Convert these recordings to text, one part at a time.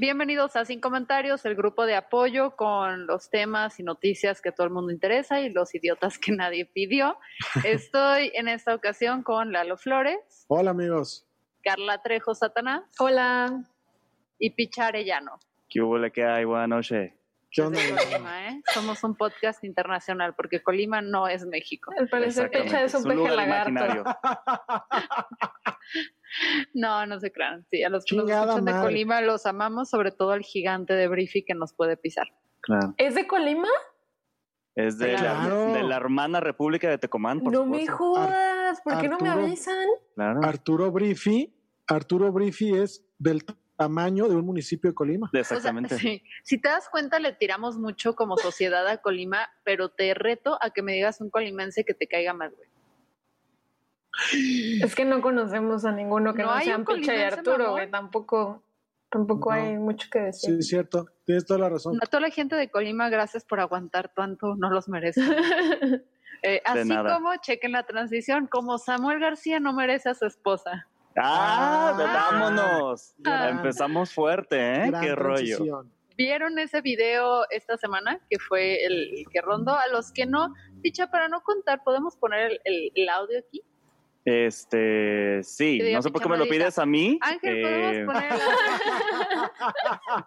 Bienvenidos a Sin Comentarios, el grupo de apoyo con los temas y noticias que todo el mundo interesa y los idiotas que nadie pidió. Estoy en esta ocasión con Lalo Flores. Hola amigos. Carla Trejo Satanás. Hola. Y Picha Arellano. ¿Qué hubo que hay? Buenas noches. ¿Eh? Somos un podcast internacional porque Colima no es México. Al parecer Picha es un Su peje lugar lagarto. No, no se crean. Sí, a los que nos Chingada escuchan de. Colima los amamos, sobre todo al gigante de Briefy que nos puede pisar. Claro. ¿Es de Colima? Es de, Claro. la, de la hermana República de Tecomán, por no me jodas. ¿Por qué no me avisan? Claro. Arturo Brifi. Arturo Brifi es del tamaño de un municipio de Colima. O sea, Exactamente. sí. Si te das cuenta, le tiramos mucho como sociedad a Colima, pero te reto a que me digas un colimense que te caiga más, güey. Es que no conocemos a ninguno que No no, hay sean un Picha y Arturo, güey. Tampoco, tampoco No. hay mucho que Sí, decir. es cierto. Tienes toda la razón. A toda la gente de Colima, gracias por aguantar tanto, no los merecen. Eh, así nada. como, chequen la transición, como Samuel García no merece a su esposa. ¡Ah! Ah. ¡Vámonos! Ah. Empezamos fuerte, ¿eh? ¡Qué rollo! transición. ¿Vieron ese video esta semana que fue el, el que rondó? A los que no, picha, para no contar, ¿podemos poner el, el- el audio aquí? Este, sí, no sé por qué me lo pides a mí. Ángel, eh, ¿podemos poner el audio?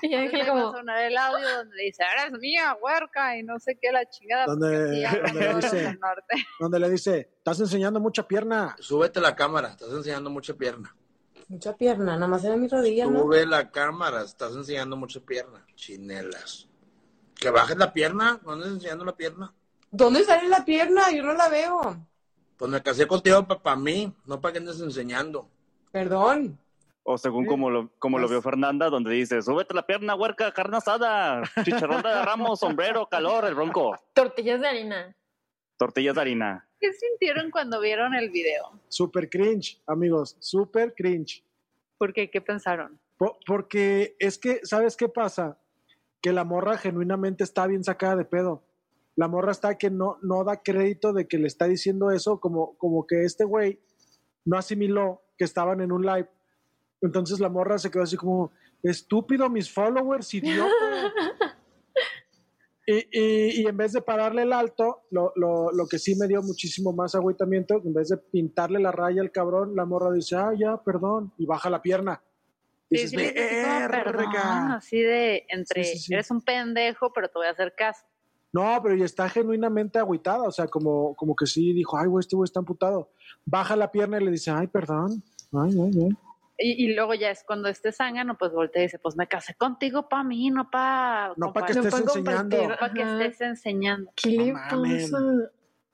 y Ángel le va a como, sonar el audio donde dice, eres mía, huerca, y no sé qué, la chingada. Donde- los dice-. Donde le dice, estás enseñando mucha pierna. Súbete la cámara, estás enseñando mucha pierna. Mucha pierna, nada más era mi rodilla, ¿no? Sube la cámara, estás enseñando mucha pierna. Chinelas. Que bajes la pierna, ¿no andas enseñando la pierna? ¿Dónde sale la pierna? Yo no la veo. Pues me casé contigo para mí, no para que andes enseñando. Perdón. O según como lo, como lo Pues- vio Fernanda, donde dice, súbete la pierna, huerca, carne asada, chicharrón de ramos, sombrero, calor, el bronco, tortillas de harina. tortillas de harina. ¿Qué sintieron cuando vieron el video? Super cringe, amigos. Super cringe. ¿Por qué? ¿Qué pensaron? Po- porque es que, ¿sabes qué pasa? Que la morra genuinamente está bien sacada de pedo. La morra está que no, no da crédito de que le está diciendo eso, como, como que este güey no asimiló que estaban en un live. Entonces la morra se quedó así como, estúpido, mis followers, idiota. y, y- y en vez de pararle el alto, lo, lo- lo que sí me dio muchísimo más agüitamiento, en vez de pintarle la raya al cabrón, la morra dice, ah, ya, perdón, y baja la pierna. Y Sí, dices, sí, así de entre, Sí, sí, sí. eres un pendejo, pero te voy a hacer caso. No, pero y está genuinamente agüitada, o sea, como, como que sí dijo, ay, güey, este güey está amputado. Baja la pierna y le dice, ay, perdón. Ay, ay, ay. Y, y luego ya es cuando esté zángano, pues voltea y dice, pues me casé contigo para mí, no para... No pa' que No estés puedo enseñando. compartir. para que estés enseñando. ¿Qué le No mamen. pasa?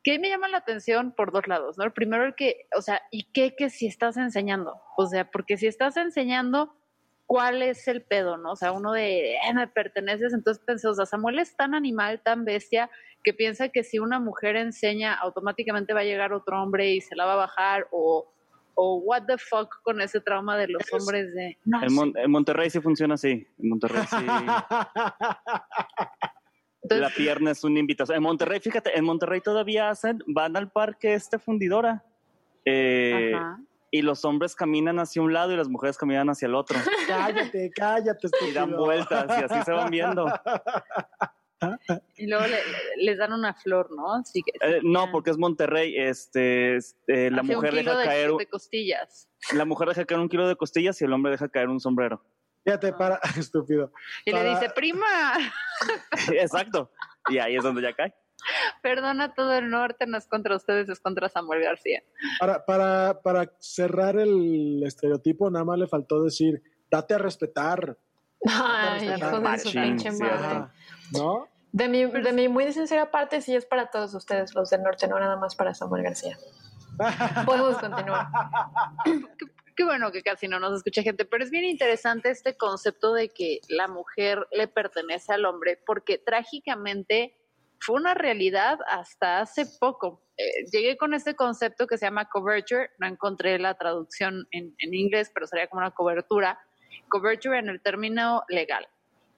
que me llama la atención por dos lados, ¿no? El primero el que, o sea, ¿y qué que si estás enseñando? O sea, porque si estás enseñando, ¿cuál es el pedo, no? O sea, uno de, eh, me perteneces, entonces pensé, o sea, Samuel es tan animal, tan bestia, que piensa que si una mujer enseña, automáticamente va a llegar otro hombre y se la va a bajar, o, o what the fuck con ese trauma de los hombres de, no, En, Mon- en Monterrey sí funciona así. En Monterrey sí. Entonces- la pierna es una invitación. En Monterrey, fíjate, en Monterrey todavía hacen, van al parque este fundidora. Eh, Ajá. Y los hombres caminan hacia un lado y las mujeres caminan hacia el otro. cállate, cállate, Y dan estúpido. vueltas y así se van viendo. Y luego le- le- les dan una flor, ¿no? Así que, Eh, no, porque es Monterrey. Este, es- eh, la un mujer kilo deja de- caer, de costillas. la mujer deja caer un kilo de costillas y el hombre deja caer un sombrero. Fíjate, para, estúpido. Y le dice, prima, Exacto. Y ahí es donde ya cae. perdona todo el norte, no es contra ustedes, es contra Samuel García. Para, para, para cerrar el estereotipo, nada más le faltó decir, date a respetar. Ay, respetar. hijo de su Machín, pinche sí, madre. Ajá. ¿No? De mi, de mi muy sincera parte, sí es para todos ustedes, los del norte, no nada más para Samuel García. Podemos continuar. Qué bueno que casi no nos escucha gente, pero es bien interesante este concepto de que la mujer le pertenece al hombre, porque trágicamente fue una realidad hasta hace poco. Eh, llegué con este concepto que se llama coverture, no encontré la traducción en, en inglés, pero sería como una cobertura. Coverture en el término legal,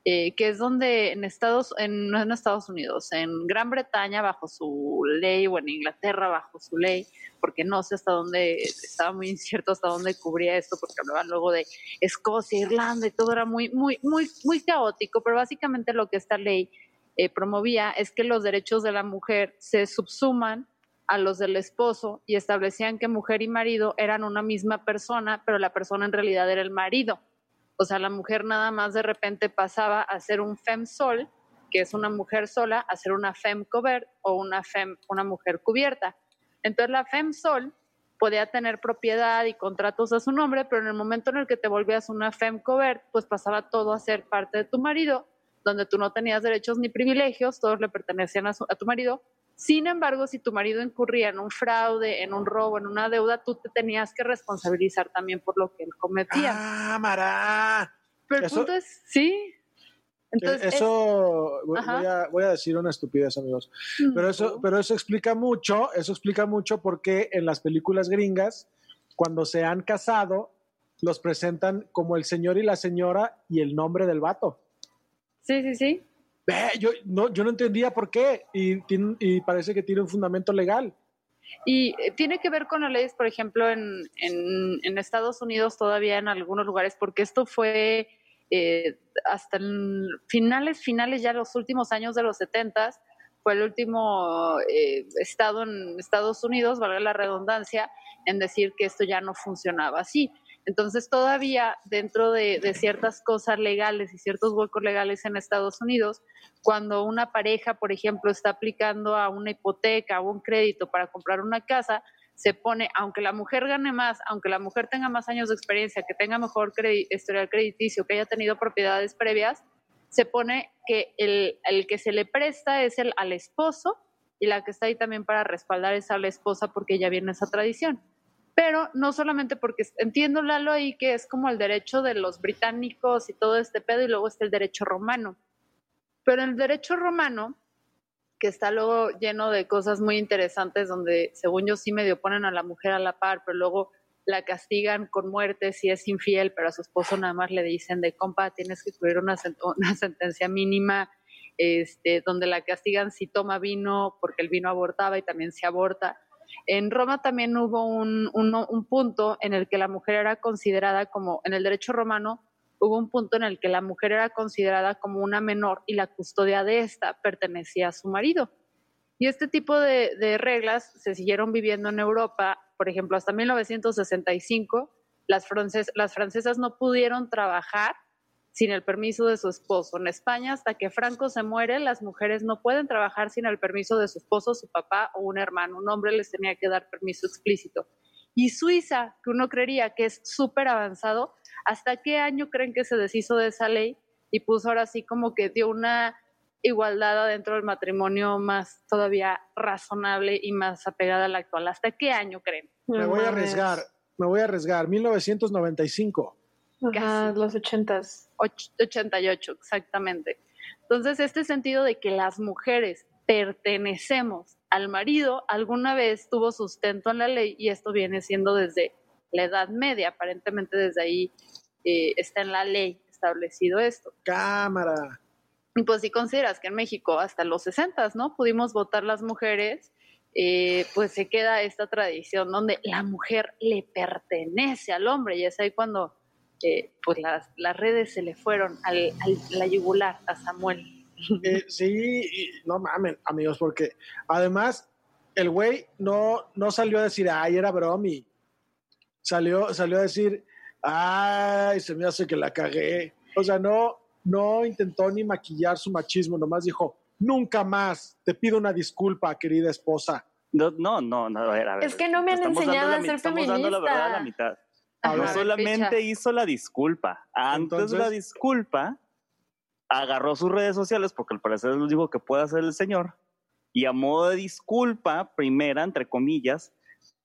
eh, que es donde en Estados, en, no en Estados Unidos, en Gran Bretaña bajo su ley o en Inglaterra bajo su ley, porque no sé hasta dónde, estaba muy incierto hasta dónde cubría esto, porque hablaban luego de Escocia, Irlanda y todo era muy, muy, muy, muy caótico, pero básicamente lo que esta ley eh, promovía es que los derechos de la mujer se subsuman a los del esposo y establecían que mujer y marido eran una misma persona, pero la persona en realidad era el marido. O sea, la mujer nada más de repente pasaba a ser un fem sol, que es una mujer sola, a ser una fem covert o una fem, una mujer cubierta. Entonces la fem sol podía tener propiedad y contratos a su nombre, pero en el momento en el que te volvías una fem covert, pues pasaba todo a ser parte de tu marido, donde tú no tenías derechos ni privilegios, todos le pertenecían a, su- a tu marido. Sin embargo, si tu marido incurría en un fraude, en un robo, en una deuda, tú te tenías que responsabilizar también por lo que él cometía. ¡Cámara! pero el eso- punto es, sí. Entonces, es- eso voy, a, voy a decir una estupidez, amigos. Pero eso, pero eso explica mucho, eso explica mucho porque en las películas gringas, cuando se han casado, los presentan como el señor y la señora y el nombre del vato. Sí, sí, sí. Yo, no, yo no entendía por qué y, tiene- y parece que tiene un fundamento legal. Y eh, tiene que ver con las leyes, por ejemplo, en, en, en Estados Unidos todavía en algunos lugares, porque esto fue eh, hasta finales, finales ya los últimos años de los 70 fue el último eh, estado en Estados Unidos, valga la redundancia, en decir que esto ya no funcionaba así. Entonces todavía dentro de, ciertas cosas legales y ciertos huecos legales en Estados Unidos, cuando una pareja, por ejemplo, está aplicando a una hipoteca o un crédito para comprar una casa, se pone, aunque la mujer gane más, aunque la mujer tenga más años de experiencia, que tenga mejor historial crediticio, que haya tenido propiedades previas, se pone que el, el que se le presta es el al esposo y la que está ahí también para respaldar es a la esposa porque ya viene esa tradición. Pero no solamente porque entiendo Lalo ahí que es como el derecho de los británicos y todo este pedo y luego está el derecho romano. Pero el derecho romano, que está luego lleno de cosas muy interesantes donde según yo sí medio ponen a la mujer a la par, pero luego la castigan con muerte si es infiel, pero a su esposo nada más le dicen de compa, tienes que cubrir una, una sentencia mínima, este, donde la castigan si toma vino porque el vino abortaba y también se aborta. En Roma también hubo un, un, un punto en el que la mujer era considerada como, en el derecho romano, hubo un punto en el que la mujer era considerada como una menor y la custodia de esta pertenecía a su marido. Y este tipo de, de reglas se siguieron viviendo en Europa, por ejemplo, hasta 1965, las, frances, las francesas no pudieron trabajar sin el permiso de su esposo. En España, hasta que Franco se muere, las mujeres no pueden trabajar sin el permiso de su esposo, su papá o un hermano. Un hombre les tenía que dar permiso explícito. Y Suiza, que uno creería que es súper avanzado, ¿hasta qué año creen que se deshizo de esa ley y puso ahora sí como que dio una igualdad adentro del matrimonio más todavía razonable y más apegada a la actual? ¿Hasta qué año creen? Me voy a arriesgar, me voy a arriesgar. 1995. Ajá, Casi. los ochentas. Och- 88, exactamente. Entonces, este sentido de que las mujeres pertenecemos al marido, alguna vez tuvo sustento en la ley y esto viene siendo desde la Edad Media, aparentemente desde ahí eh, está en la ley establecido esto. Cámara. Y pues si consideras que en México hasta los 60, ¿no? Pudimos votar las mujeres, eh, pues se queda esta tradición donde la mujer le pertenece al hombre y es ahí cuando eh, pues las, las redes se le fueron al, al la yugular a Samuel. Eh, sí, y no mamen, amigos, porque además el güey no, no salió a decir, ay, era bromi. Salió, salió a decir, ay, se me hace que la cagué. O sea, no, no intentó ni maquillar su machismo, nomás dijo, nunca más, te pido una disculpa, querida esposa. No, no, no, no, a ver, a ver. Es que no me han enseñado a la ser mi- Estamos dando la verdad a la feminista. mitad. Ver, solamente hizo la disculpa. Antes de la disculpa, agarró sus redes sociales, porque al parecer es lo único que puede hacer el señor, y a modo de disculpa, primera, entre comillas,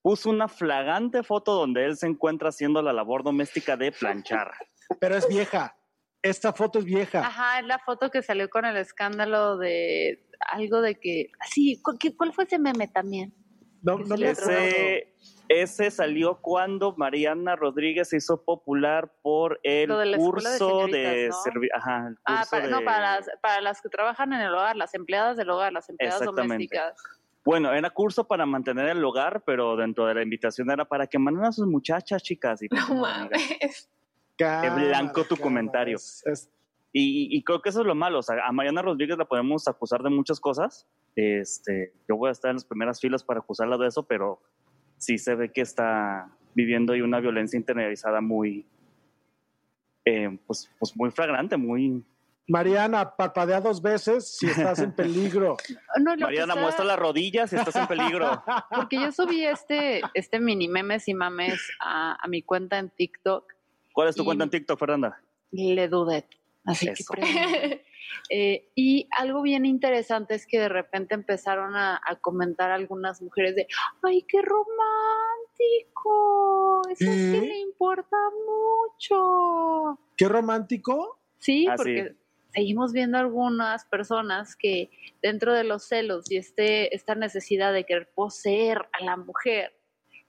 puso una flagante foto donde él se encuentra haciendo la labor doméstica de planchar. Pero es vieja. Esta foto es vieja. Ajá, es la foto que salió con el escándalo de algo de que. Sí, ¿cu- qué- ¿cuál fue ese meme también? No, no sí me. Ese, ese salió cuando Mariana Rodríguez se hizo popular por el de de curso de, servi- ajá, el Ah, curso para, de- no, para las, para las que trabajan en el hogar, las empleadas del hogar, las empleadas Exactamente. domésticas. Bueno, era curso para mantener el hogar, pero dentro de la invitación era para que manden a sus muchachas, chicas. Y, pues, No amiga. mames. Blanco tu comentario. es- es- Y, y creo que eso es lo malo. O sea, a Mariana Rodríguez la podemos acusar de muchas cosas. Este, yo voy a estar en las primeras filas para acusarla de eso, pero sí se ve que está viviendo ahí una violencia internalizada muy, eh, pues, pues muy flagrante, muy... Mariana, parpadea dos veces si estás en peligro. No, Mariana, está- muestra las rodillas y estás en peligro. Porque yo subí este, este mini memes y mames a, a mi cuenta en TikTok ¿Cuál es tu cuenta en TikTok, Fernanda? le dudé. Así Eso. que. Eh, y algo bien interesante es que de repente empezaron a, a comentar algunas mujeres de, ay, qué romántico, eso sí ¿Qué? le importa mucho. Qué romántico. Sí, Ah, sí. porque seguimos viendo algunas personas que dentro de los celos y este, esta necesidad de querer poseer a la mujer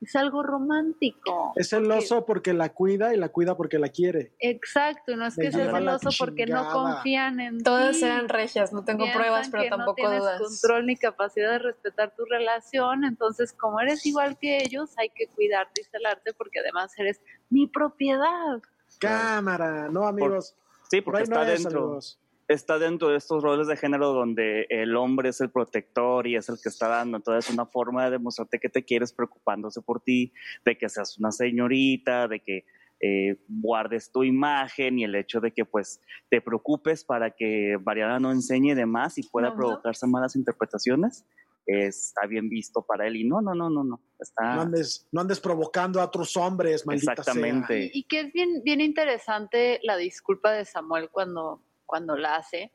es algo romántico. Es celoso porque la cuida y la cuida porque la quiere. Exacto, y no es que sea celoso porque no confían en Todas ti. eran regias, no tengo Piensan pruebas, pero que no tampoco tienes dudas. control ni capacidad de respetar tu relación, entonces como eres igual que ellos, hay que cuidarte y celarte porque además eres mi propiedad. Cámara, no amigos. Sí, Por porque ahí no está es, dentro. amigos. Está dentro de estos roles de género donde el hombre es el protector y es el que está dando. Entonces, una forma de demostrarte que te quieres preocupándose por ti, de que seas una señorita, de que eh, guardes tu imagen y el hecho de que pues te preocupes para que Mariana no enseñe de más y pueda No, no. provocarse malas interpretaciones, está bien visto para él. Y no, no, no, no, no. Está No andes, no andes provocando a otros hombres, maldita Exactamente. Y, y que es bien, bien interesante la disculpa de Samuel cuando, cuando la hace.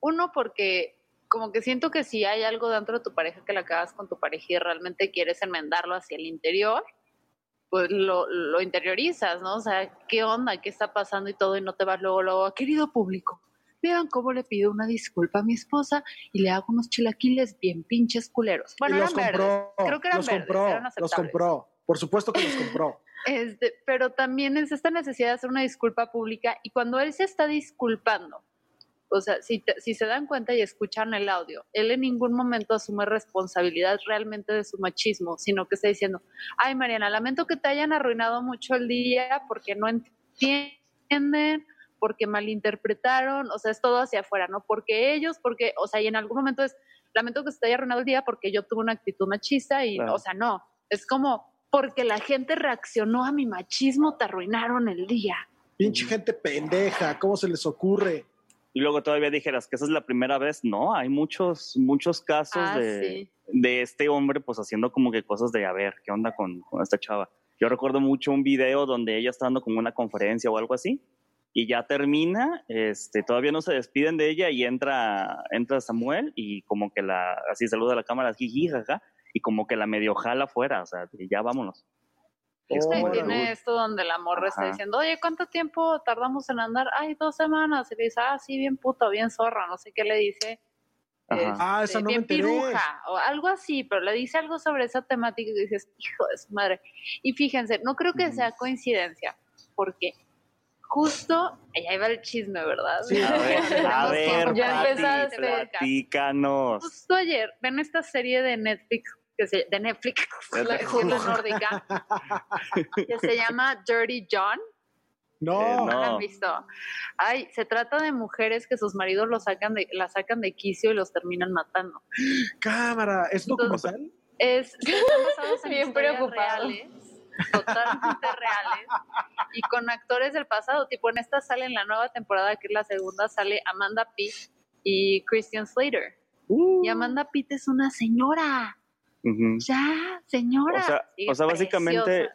Uno, porque como que siento que si hay algo dentro de tu pareja que la acabas con tu pareja y realmente quieres enmendarlo hacia el interior, pues lo, lo interiorizas, ¿no? O sea, ¿qué onda? ¿Qué está pasando y todo? Y no te vas luego, luego, querido público, vean cómo le pido una disculpa a mi esposa y le hago unos chilaquiles bien pinches culeros. Bueno, los eran compró, verdes. Creo que eran los verdes, compró, eran los compró. Por supuesto que los compró. Este, pero también es esta necesidad de hacer una disculpa pública y cuando él se está disculpando, o sea, si, te- si se dan cuenta y escuchan el audio, él en ningún momento asume responsabilidad realmente de su machismo, sino que está diciendo, ay Mariana, lamento que te hayan arruinado mucho el día porque no entienden, porque malinterpretaron, o sea, es todo hacia afuera, ¿no? Porque ellos, porque, o sea, y en algún momento es, lamento que se te haya arruinado el día porque yo tuve una actitud machista y, Claro. o sea, no, es como porque la gente reaccionó a mi machismo, te arruinaron el día. Pinche gente pendeja, ¿cómo se les ocurre? Y luego todavía dijeras que esa es la primera vez. No, hay muchos, muchos casos Ah, de, sí. de este hombre pues haciendo como que cosas de a ver, ¿qué onda con, con esta chava? Yo recuerdo mucho un video donde ella está dando como una conferencia o algo así y ya termina, este, todavía no se despiden de ella y entra, entra Samuel y como que la, así saluda a la cámara, jiji, jaja, y como que la medio jala afuera, o sea, ya vámonos. Es Oh, como tiene esto donde la morra está diciendo, oye, ¿cuánto tiempo tardamos en andar? Ay, dos semanas. Y le dice, ah, sí, bien puto, bien zorra, no sé qué le dice. Ajá. Este, Ah, esa no me bien piruja, o algo así, pero le dice algo sobre esa temática y dices, hijo de su madre. Y fíjense, no creo que sea coincidencia, porque justo, ahí va el chisme, ¿verdad? Sí. A ver, a ver, Ya empezaste. platícanos. Justo ayer, ven esta serie de Netflix, que se, de Netflix, De la serie nórdica, que se llama Dirty John. No, Eh, ¿No no. la han visto? Ay, se trata de mujeres que sus maridos los sacan de, la sacan de quicio y los terminan matando. cámara, ¿es documental? Es, están basados en Bien preocupado. reales. totalmente reales y con actores del pasado. Tipo, en esta sale en la nueva temporada, que es la segunda, sale Amanda Pitt y Christian Slater. Uh. Y Amanda Pitt es una señora. Ya, señora. O sea, Sí, o sea básicamente.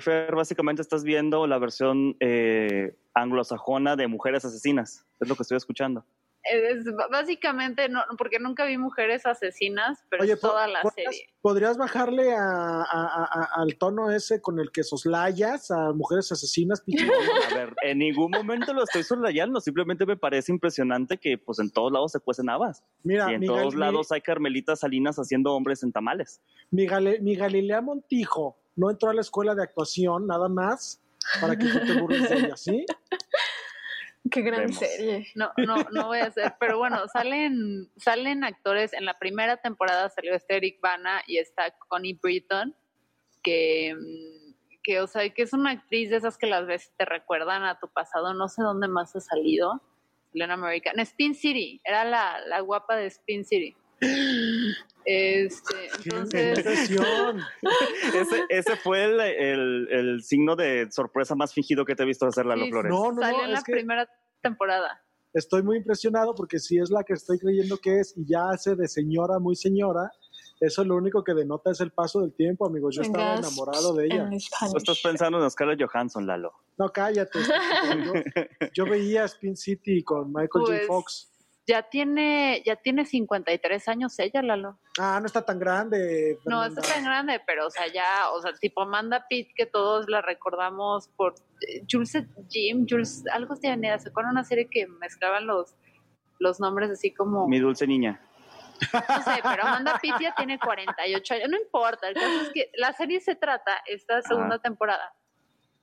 Fer, básicamente estás viendo la versión eh, anglosajona de Mujeres Asesinas. Es lo que estoy escuchando. Es básicamente, no, porque nunca vi mujeres asesinas, pero Oye, es toda la ¿podrías, serie. podrías bajarle a- a- a- a- al tono ese con el que soslayas a mujeres asesinas? A ver, en ningún momento lo estoy soslayando, simplemente me parece impresionante que pues en todos lados se cuecen habas. Mira, y en todos lados hay Carmelitas Salinas haciendo hombres en tamales. mi, mi Gale- mi Galilea Montijo no entró a la escuela de actuación, nada más, para que tú te burles de ella, ¿sí? Qué gran Vemos. serie. No, no, no voy a hacer, pero bueno, salen, salen actores. En la primera temporada salió este Eric Bana y está Connie Britton, que, mm, que, o sea, que es una actriz de esas que las ves y te recuerdan a tu pasado. No sé dónde más ha salido. Salió en America. En Spin City, era la, la guapa de Spin City. Este, ¡Qué entonces! Ese, ese fue el, el- el signo de sorpresa más fingido que te he visto hacer, Lalo Sí, Flores. No, no, salió no, en la primera temporada. estoy muy impresionado porque si es la que estoy creyendo que es y ya hace de señora muy señora, eso lo único que denota es el paso del tiempo, amigos. Yo estaba Gas enamorado de ella. en Tú estás pensando en Scarlett Johansson, Lalo. No, cállate. Yo, yo veía Spin City con Michael J. Pues, Fox. Ya tiene, ya tiene 53 años ella, Lalo. Ah, no está tan grande. No, está tan grande, pero o sea, ya, o sea, tipo Amanda Pitt, que todos la recordamos por eh, Jules Jim, Jules, algo ¿se acuerdan una serie que mezclaban los, los nombres así como, Mi dulce niña. no sé, pero Amanda Pitt ya tiene 48 años, no importa, el caso es que la serie se trata, esta segunda temporada,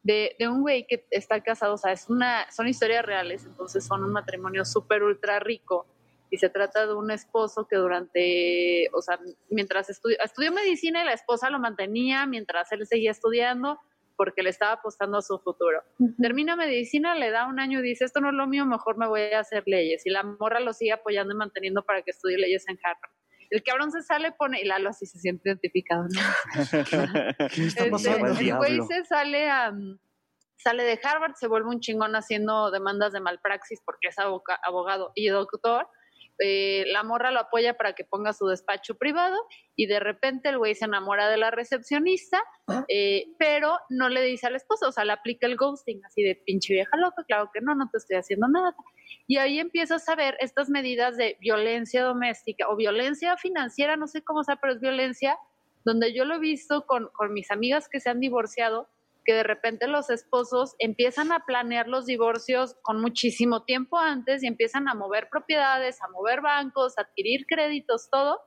de, de un güey que está casado, o sea, es una, son historias reales, entonces son un matrimonio súper ultra rico, y se trata de un esposo que durante, o sea, mientras estudió, estudió medicina y la esposa lo mantenía mientras él seguía estudiando porque le estaba apostando a su futuro. Termina medicina, le da un año y dice, esto no es lo mío, mejor me voy a hacer leyes. Y la morra lo sigue apoyando y manteniendo para que estudie leyes en Harvard. El cabrón se sale, pone, y Lalo así se siente identificado, ¿no? ¿Qué está Este, pasando? El güey se sale a, sale de Harvard, se vuelve un chingón haciendo demandas de malpraxis porque es abogado y doctor. Eh, la morra lo apoya para que ponga su despacho privado y de repente el güey se enamora de la recepcionista, eh, pero no le dice al esposo, o sea, le aplica el ghosting, así de pinche vieja loca, claro que no, no te estoy haciendo nada. Y ahí empiezas a ver estas medidas de violencia doméstica o violencia financiera, no sé cómo sea, pero es violencia, donde yo lo he visto con, con mis amigas que se han divorciado, de repente los esposos empiezan a planear los divorcios con muchísimo tiempo antes y empiezan a mover propiedades, a mover bancos, a adquirir créditos, todo,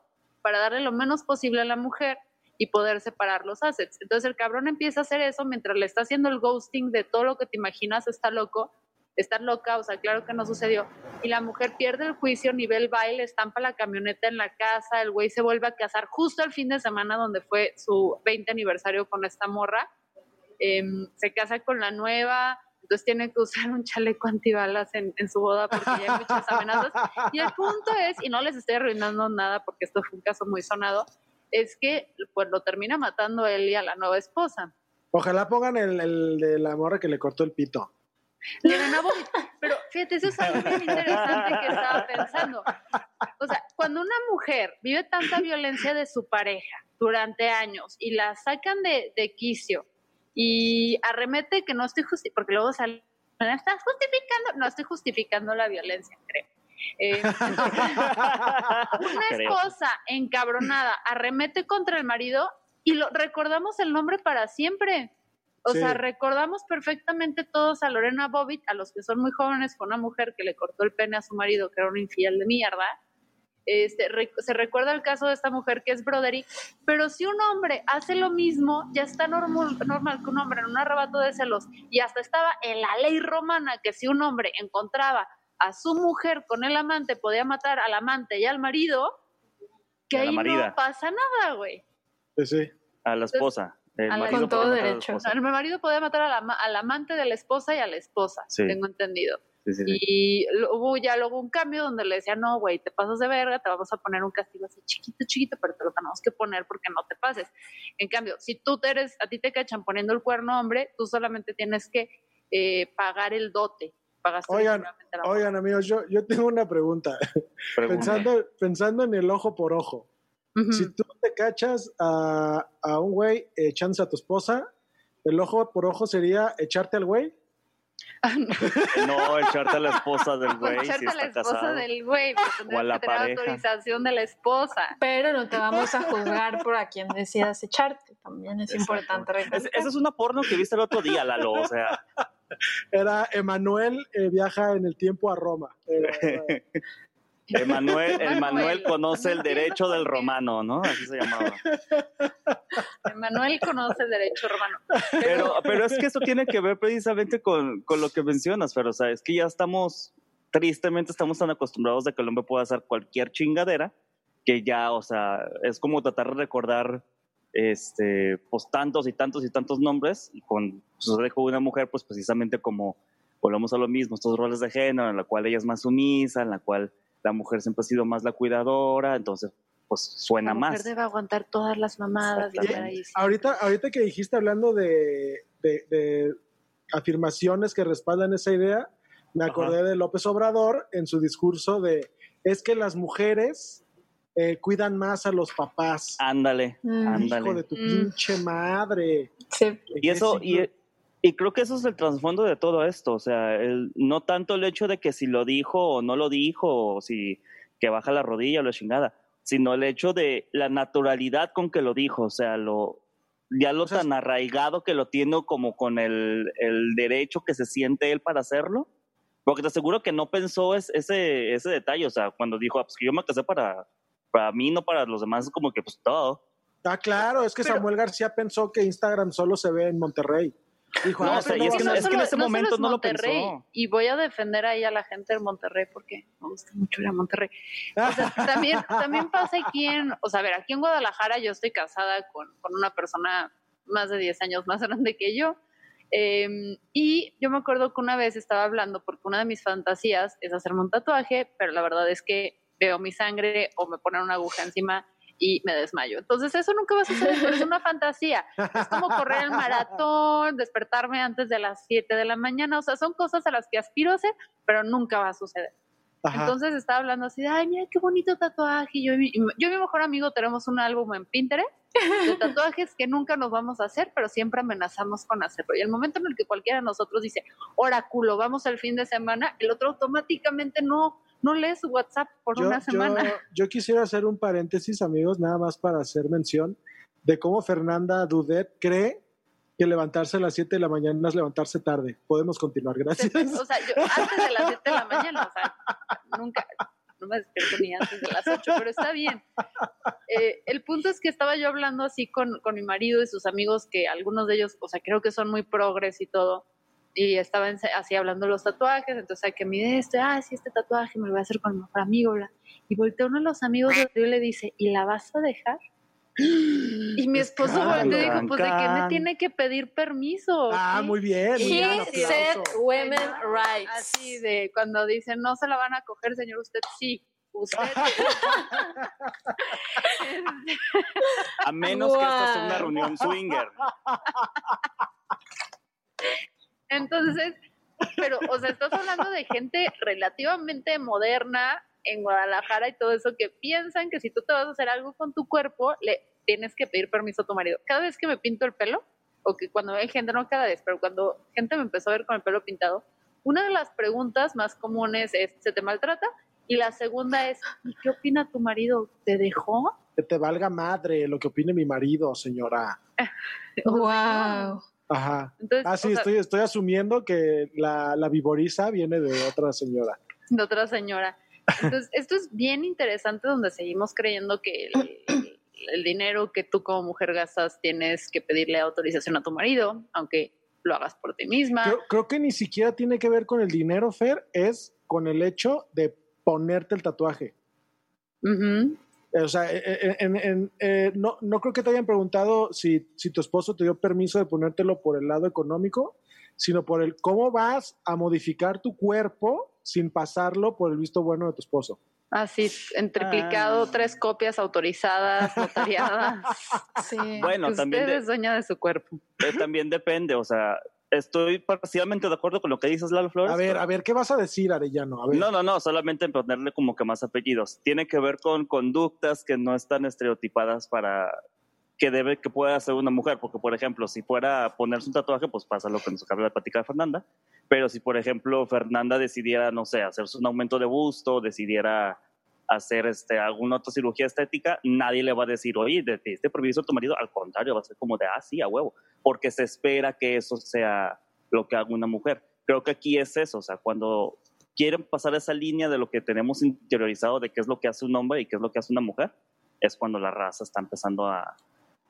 para darle lo menos posible a la mujer y poder separar los assets. Entonces el cabrón empieza a hacer eso mientras le está haciendo el ghosting de todo lo que te imaginas está loco, está loca, o sea, claro que no sucedió. Y la mujer pierde el juicio, nivel baile, estampa la camioneta en la casa, el güey se vuelve a casar justo el fin de semana donde fue su 20 aniversario con esta morra. Em, se casa con la nueva, entonces tiene que usar un chaleco antibalas en, en su boda porque ya hay muchas amenazas. Y el punto es, y no les estoy arruinando nada porque esto fue un caso muy sonado, es que pues lo termina matando él y a la nueva esposa. Ojalá pongan el, el de la morra que le cortó el pito. Pero fíjate, eso es algo bien interesante que estaba pensando. O sea, cuando una mujer vive tanta violencia de su pareja durante años y la sacan de, de quicio y arremete que no estoy justificando, porque luego sale, ¿no estás justificando? No estoy justificando la violencia, creo. Eh, entonces, una esposa encabronada arremete contra el marido y lo recordamos el nombre para siempre. O Sí. sea, recordamos perfectamente todos a Lorena Bobbitt, a los que son muy jóvenes, con una mujer que le cortó el pene a su marido, que era un infiel de mierda. Este, re- se recuerda el caso de esta mujer que es Broderick, pero si un hombre hace lo mismo, ya está normal, normal que un hombre en un arrebato de celos, y hasta estaba en la ley romana que si un hombre encontraba a su mujer con el amante, podía matar al amante y al marido, que ahí marida. no pasa nada, güey. Sí, sí. A la esposa. El A la- marido Con todo derecho. El marido podía matar a la ma- al amante de la esposa y a la esposa, Sí. tengo entendido. Y hubo ya luego un cambio donde le decía, no, güey, te pasas de verga, te vamos a poner un castigo así chiquito, chiquito, pero te lo tenemos que poner porque no te pases. En cambio, si tú te eres, a ti te cachan poniendo el cuerno hombre, tú solamente tienes que eh, pagar el dote. oigan, oigan amigos, yo, yo tengo una pregunta. pensando, pensando en el ojo por ojo. Si tú te cachas a, a un güey echándose a tu esposa, el ojo por ojo sería echarte al güey. No, echarte a la esposa del güey. Echarte a la esposa del güey, o a la que tener autorización de la esposa. Pero no te vamos a juzgar por a quien decidas echarte. También es importante recordar. Esa es una porno que viste el otro día, Lalo, o sea. Era Emanuel eh, viaja en el tiempo a Roma. Emanuel, Emanuel conoce el derecho del romano, ¿no? Así se llamaba. Emanuel conoce derecho romano. Pero, es que eso tiene que ver precisamente con, con lo que mencionas, pero o es que ya estamos, tristemente estamos tan acostumbrados de que el hombre pueda hacer cualquier chingadera, que ya, o sea, es como tratar de recordar este, pues tantos y tantos y tantos nombres, y con sucede con una mujer, pues precisamente como volvemos a lo mismo, estos roles de género, en la cual ella es más sumisa, en la cual la mujer siempre ha sido más la cuidadora, entonces pues suena más. La mujer debe aguantar todas las mamadas. ahorita, ahorita que dijiste hablando de, afirmaciones que respaldan esa idea, me acordé de López Obrador en su discurso de es que las mujeres eh, cuidan más a los papás. Ándale, mm. ándale. Hijo de tu mm. pinche madre. Sí. Y eso, y, y creo que eso es el trasfondo de todo esto, o sea, el, no tanto el hecho de que si lo dijo o no lo dijo, o si que baja la rodilla o la chingada, sino el hecho de la naturalidad con que lo dijo, o sea, lo ya lo tan arraigado que lo tiene como con el, el, derecho que se siente él para hacerlo, porque te aseguro que no pensó ese, ese detalle, o sea, cuando dijo, ah, pues que yo me casé para, para mí, no para los demás, es como que pues todo. Ah, claro, es que Samuel García pensó que Instagram solo se ve en Monterrey. Dijo, no, es, que, en ese momento no lo pensó. Y voy a defender ahí a la gente de Monterrey porque me gusta mucho ir a Monterrey. O sea, también, también pasa aquí en, o sea, a ver, aquí en Guadalajara yo estoy casada con, con una persona más de 10 años más grande que yo. Em, y yo me acuerdo que una vez estaba hablando porque una de mis fantasías es hacerme un tatuaje, pero la verdad es que veo mi sangre o me ponen una aguja encima y me desmayo. Entonces eso nunca va a suceder, es una fantasía. Es como correr el maratón, despertarme antes de las 7 de la mañana, o sea, son cosas a las que aspiro a hacer, pero nunca va a suceder. Entonces estaba hablando así de, ay, mira qué bonito tatuaje. Yo y, mi, yo y mi mejor amigo tenemos un álbum en Pinterest de tatuajes que nunca nos vamos a hacer, pero siempre amenazamos con hacerlo. Y el momento en el que cualquiera de nosotros dice, oráculo, vamos al fin de semana, el otro automáticamente no, no lee su WhatsApp por una semana. Yo, quisiera hacer un paréntesis, amigos, nada más para hacer mención de cómo Fernanda Dudet cree que levantarse a las 7 de la mañana es levantarse tarde. Podemos continuar, gracias. O sea, yo antes de las 7 de la mañana, o sea, nunca, no me despierto ni antes de las 8, pero está bien. Eh, el punto es que estaba yo hablando así con, con mi marido y sus amigos, que algunos de ellos, o sea, creo que son muy progres y todo, y estaban así hablando de los tatuajes, entonces hay que mide este, ah, sí, este tatuaje me lo voy a hacer con mi mejor amigo, bla. y voltea uno de los amigos y le dice, ¿y la vas a dejar? Y mi esposo volteó y dijo, pues de qué me tiene que pedir permiso. Ah, muy bien. He said women rights. Así de cuando dicen no se la van a coger, señor, usted sí. Usted. a menos que esta sea una reunión swinger. Entonces, pero, o sea, estás hablando de gente relativamente moderna en Guadalajara y todo eso que piensan que si tú te vas a hacer algo con tu cuerpo, le tienes que pedir permiso a tu marido. Cada vez que me pinto el pelo, o que cuando hay gente, no cada vez, pero cuando gente me empezó a ver con el pelo pintado, una de las preguntas más comunes es, ¿se te maltrata? Y la segunda es, ¿y qué opina tu marido? ¿Te dejó? Que te valga madre lo que opine mi marido, señora. wow. Ajá. ah, sí, estoy, estoy asumiendo que la, la viboriza viene de otra señora. De otra señora. Entonces, esto es bien interesante donde seguimos creyendo que el, dinero que tú como mujer gastas tienes que pedirle autorización a tu marido, aunque lo hagas por ti misma. Creo, que ni siquiera tiene que ver con el dinero, Fer, es con el hecho de ponerte el tatuaje. O sea, eh, eh, eh, no, no creo que te hayan preguntado si, si tu esposo te dio permiso de ponértelo por el lado económico, sino por el cómo vas a modificar tu cuerpo sin pasarlo por el visto bueno de tu esposo. Así, en triplicado, Ah. tres copias autorizadas, notariadas. Sí, Bueno, también usted de- es dueña de su cuerpo. También depende, o sea, estoy parcialmente de acuerdo con lo que dices, Lalo Flores. A ver, pero- a ver, ¿qué vas a decir, Arellano? A ver. No, no, no, solamente ponerle como que más apellidos. Tiene que ver con conductas que no están estereotipadas para que debe, que pueda hacer una mujer. Porque, por ejemplo, si fuera a ponerse un tatuaje, pues pasa lo que nos acaba de platicar Fernanda. Pero si, por ejemplo, Fernanda decidiera, no sé, hacerse un aumento de busto, decidiera hacer este, alguna otra cirugía estética, nadie le va a decir, oye, de este permiso tu marido, al contrario, va a ser como de, ah, sí, a huevo, porque se espera que eso sea lo que haga una mujer. Creo que aquí es eso, o sea, cuando quieren pasar esa línea de lo que tenemos interiorizado de qué es lo que hace un hombre y qué es lo que hace una mujer, es cuando la raza está empezando a,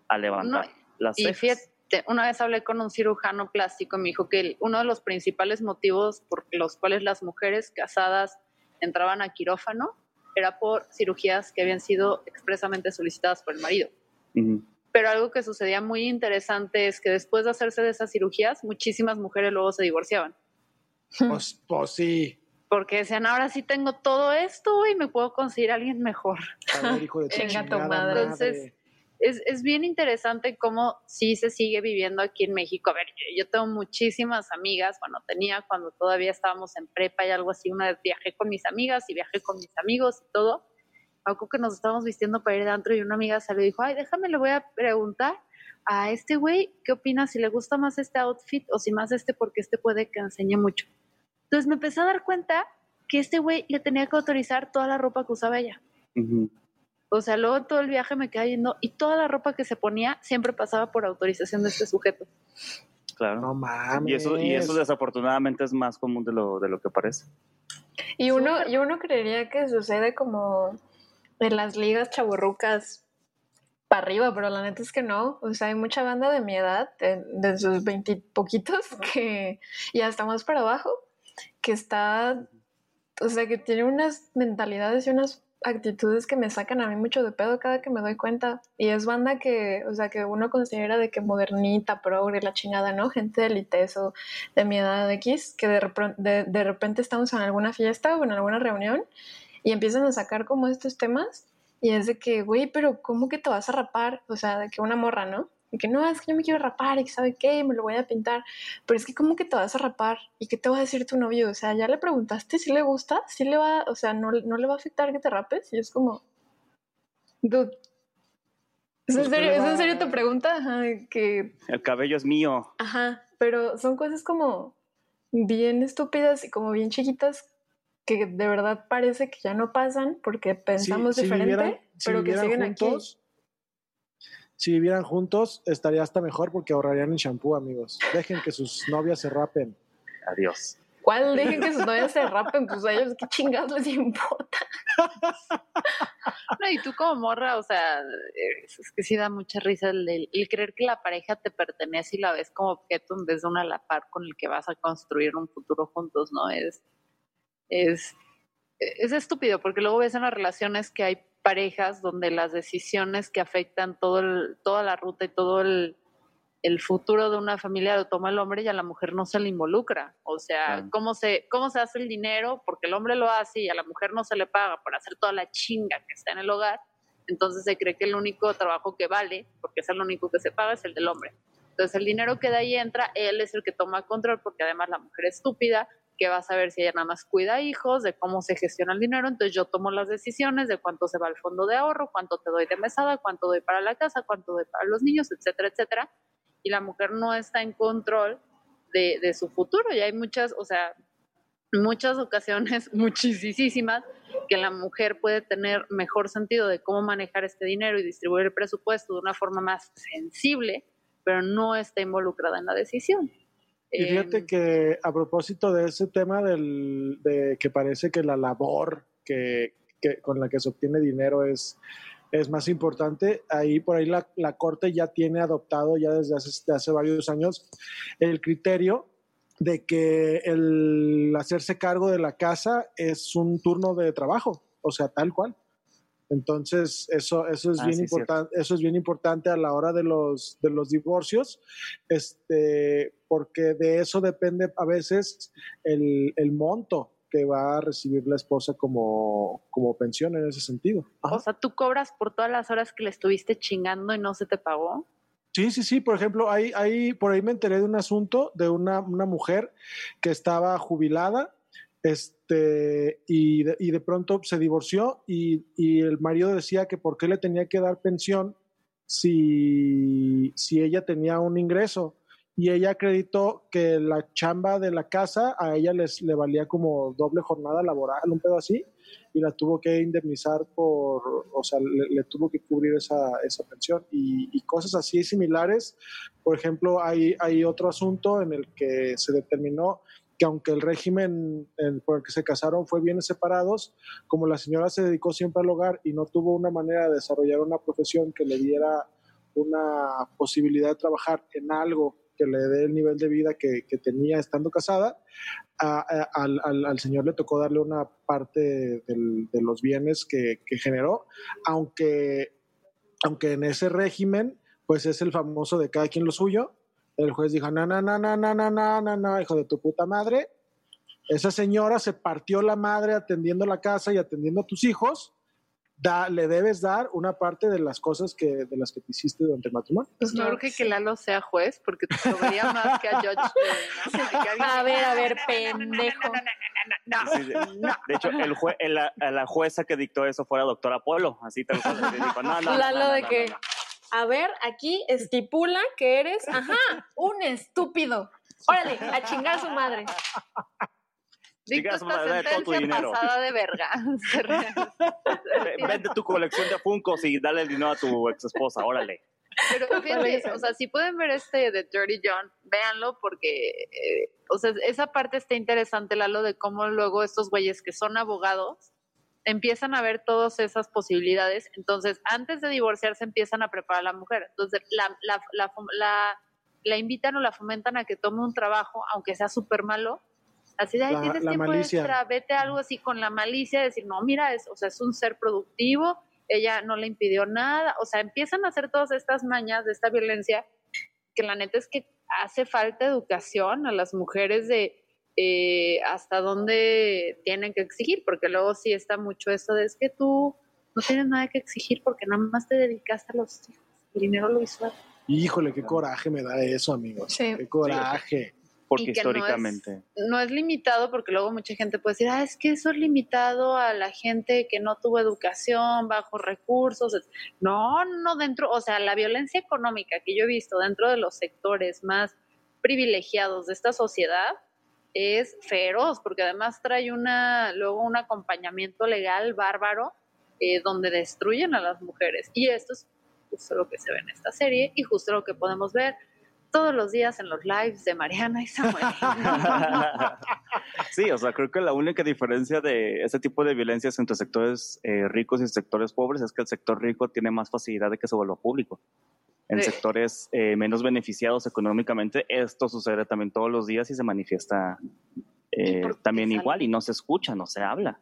a levantar No, las Y cejas. fíjate, una vez hablé con un cirujano plástico y me dijo que uno de los principales motivos por los cuales las mujeres casadas entraban a quirófano era por cirugías que habían sido expresamente solicitadas por el marido. Pero algo que sucedía muy interesante es que después de hacerse de esas cirugías, muchísimas mujeres luego se divorciaban. Pues, pues sí. Porque decían, ahora sí tengo todo esto y me puedo conseguir a alguien mejor. A ver, hijo de tu chingada madre. Entonces, es, bien interesante cómo sí se sigue viviendo aquí en México. A ver, yo, tengo muchísimas amigas, bueno, tenía cuando todavía estábamos en prepa y algo así, una vez viajé con mis amigas y viajé con mis amigos y todo. Algo que nos estábamos vistiendo para ir de y una amiga salió y dijo, ay, déjame, le voy a preguntar a este güey, ¿qué opina? Si le gusta más este outfit o si más este, porque este puede que enseñe mucho. Entonces me empecé a dar cuenta que este güey le tenía que autorizar toda la ropa que usaba ella. O sea, luego todo el viaje me quedaba yendo y toda la ropa que se ponía siempre pasaba por autorización de este sujeto. Claro. No mames. y, eso, y eso desafortunadamente es más común de lo, de lo que parece. Y uno, y uno creería que sucede como en las ligas chaburrucas para arriba, pero la neta es que no. O sea, hay mucha banda de mi edad, de, de sus veintipoquitos, que ya está más para abajo, que está, o sea, que tiene unas mentalidades y unas actitudes que me sacan a mí mucho de pedo cada que me doy cuenta. Y es banda que, o sea, que uno considera de que modernita, progre, la chingada, ¿no? Gente de liteso, de mi edad X, que de, de, de repente estamos en alguna fiesta o en alguna reunión y empiezan a sacar como estos temas y es de que, güey, pero ¿cómo que te vas a rapar? O sea, de que una morra, ¿no? Que no, es que yo me quiero rapar y que sabe qué, me lo voy a pintar. Pero es que, ¿cómo que te vas a rapar? ¿Y qué te va a decir tu novio? O sea, ¿ya le preguntaste si le gusta? ¿Si le va, o sea, no, no le va a afectar que te rapes? Y es como, dude. ¿Es en Pues, serio, ¿qué le ¿es en serio tu pregunta? Ajá, que El cabello es mío. Ajá, pero son cosas como bien estúpidas y como bien chiquitas que de verdad parece que ya no pasan porque pensamos diferente, vivieran- si pero que siguen juntos, Si vivieran juntos, estaría hasta mejor porque ahorrarían en shampoo, amigos. Dejen que sus novias se rapen. Adiós. ¿Cuál dejen que sus novias se rapen? Pues a ellos qué chingados les importa. No, y tú como morra, o sea, es, es que sí da mucha risa el, el- el creer que la pareja te pertenece y la ves como objeto en vez de una a la par con el que vas a construir un futuro juntos, ¿no? Es, es, es estúpido porque luego ves en las relaciones que hay parejas donde las decisiones que afectan todo el- toda la ruta y todo el, el futuro de una familia lo toma el hombre y a la mujer no se le involucra. O sea. ¿cómo, se, ¿cómo se hace el dinero? Porque el hombre lo hace y a la mujer no se le paga por hacer toda la chinga que está en el hogar. Entonces se cree que el único trabajo que vale, porque es el único que se paga, es el del hombre. Entonces el dinero que de ahí entra, él es el que toma control, porque además la mujer es estúpida, que va a saber si ella nada más cuida hijos, de cómo se gestiona el dinero, entonces yo tomo las decisiones de cuánto se va al fondo de ahorro, cuánto te doy de mesada, cuánto doy para la casa, cuánto doy para los niños, etcétera, etcétera. Y la mujer no está en control de, de su futuro. Y hay muchas, o sea, muchas ocasiones, muchísimas, que la mujer puede tener mejor sentido de cómo manejar este dinero y distribuir el presupuesto de una forma más sensible, pero no está involucrada en la decisión. Y fíjate que a propósito de ese tema del, de que parece que la labor que, que con la que se obtiene dinero es, es más importante, ahí por ahí la, la Corte ya tiene adoptado ya desde hace, desde hace varios años el criterio de que el hacerse cargo de la casa es un turno de trabajo, o sea, tal cual. Entonces, eso, eso es Ah, bien sí, importante, eso es bien importante a la hora de los, de los divorcios, este, porque de eso depende a veces el, el monto que va a recibir la esposa como, como pensión en ese sentido. Ajá. O sea, tú cobras por todas las horas que le estuviste chingando y no se te pagó. Sí, sí, sí. Por ejemplo, ahí, ahí, por ahí me enteré de un asunto de una, una mujer que estaba jubilada este, y, de, y de pronto se divorció y, y el marido decía que por qué le tenía que dar pensión si, si ella tenía un ingreso. Y ella acreditó que la chamba de la casa a ella les, le valía como doble jornada laboral, un pedo así, y la tuvo que indemnizar por, o sea, le, le tuvo que cubrir esa, esa pensión. Y, y cosas así similares. Por ejemplo, hay, hay otro asunto en el que se determinó que aunque el régimen en- por el que se casaron fue bienes separados, como la señora se dedicó siempre al hogar y no tuvo una manera de desarrollar una profesión que le diera una posibilidad de trabajar en algo que le dé el nivel de vida que, tenía estando casada, a- al señor le tocó darle una parte del- de los bienes que, que generó, aunque, aunque en ese régimen, pues es el famoso de cada quien lo suyo. El juez dijo, no, no, no, no, no, no, no, no, no, hijo de tu puta madre. Esa señora se partió la madre atendiendo la casa y atendiendo a tus hijos. Da, le debes dar una parte de las cosas que, de las que te hiciste durante el matrimonio. Pues No no, creo que, que Lalo sea juez porque te cobraría más que a ¿no? Alguien- A ver, a ver, pendejo. Sí, de, de hecho, el jue- el- la, la jueza que dictó eso fue la doctora Polo, así tal cual. dijo, no, no, no, Lalo no, de no, que, no, no. A ver, aquí estipula que eres, ajá, un estúpido. Órale, a chingar a su madre. Dicta esta madre, todo tu sentencia dinero. pasada de verga. Vende tu colección de Funkos y dale el dinero a tu ex esposa, órale. Pero fíjate, o sea, si pueden ver este de Dirty John, véanlo porque, eh, o sea, esa parte está interesante, Lalo, de cómo luego estos güeyes que son abogados empiezan a ver todas esas posibilidades. Entonces, antes de divorciarse, empiezan a preparar a la mujer. Entonces, la, la, la, la- la invitan o la fomentan a que tome un trabajo, aunque sea súper malo. Así de, La- tienes tiempo malicia. extra, vete a algo así con la malicia, decir, no, mira, es, o sea, es un ser productivo, ella no le impidió nada, o sea, empiezan a hacer todas estas mañas de esta violencia, que la neta es que hace falta educación a las mujeres de eh, hasta dónde tienen que exigir, porque luego sí está mucho eso de es que tú no tienes nada que exigir porque nada más te dedicaste a los hijos, el dinero lo hizo. Híjole, qué coraje me da eso, amigos. Sí. Qué coraje. Porque que no es- históricamente. no es limitado porque luego mucha gente puede decir, ah, es que eso es limitado a la gente que no tuvo educación, bajos recursos. No, no dentro, o sea, la violencia económica que yo he visto dentro de los sectores más privilegiados de esta sociedad es feroz porque además trae una luego un acompañamiento legal bárbaro eh, donde destruyen a las mujeres y esto es justo lo que se ve en esta serie y justo lo que podemos ver todos los días en los lives de Mariana y Samuel. sí, o sea, creo que la única diferencia de este tipo de violencias entre sectores eh, ricos y sectores pobres es que el sector rico tiene más facilidad de que se vuelva público. En Sí. sectores eh, menos beneficiados económicamente, esto sucede también todos los días y se manifiesta eh, también sale? igual y no se escucha, no se habla.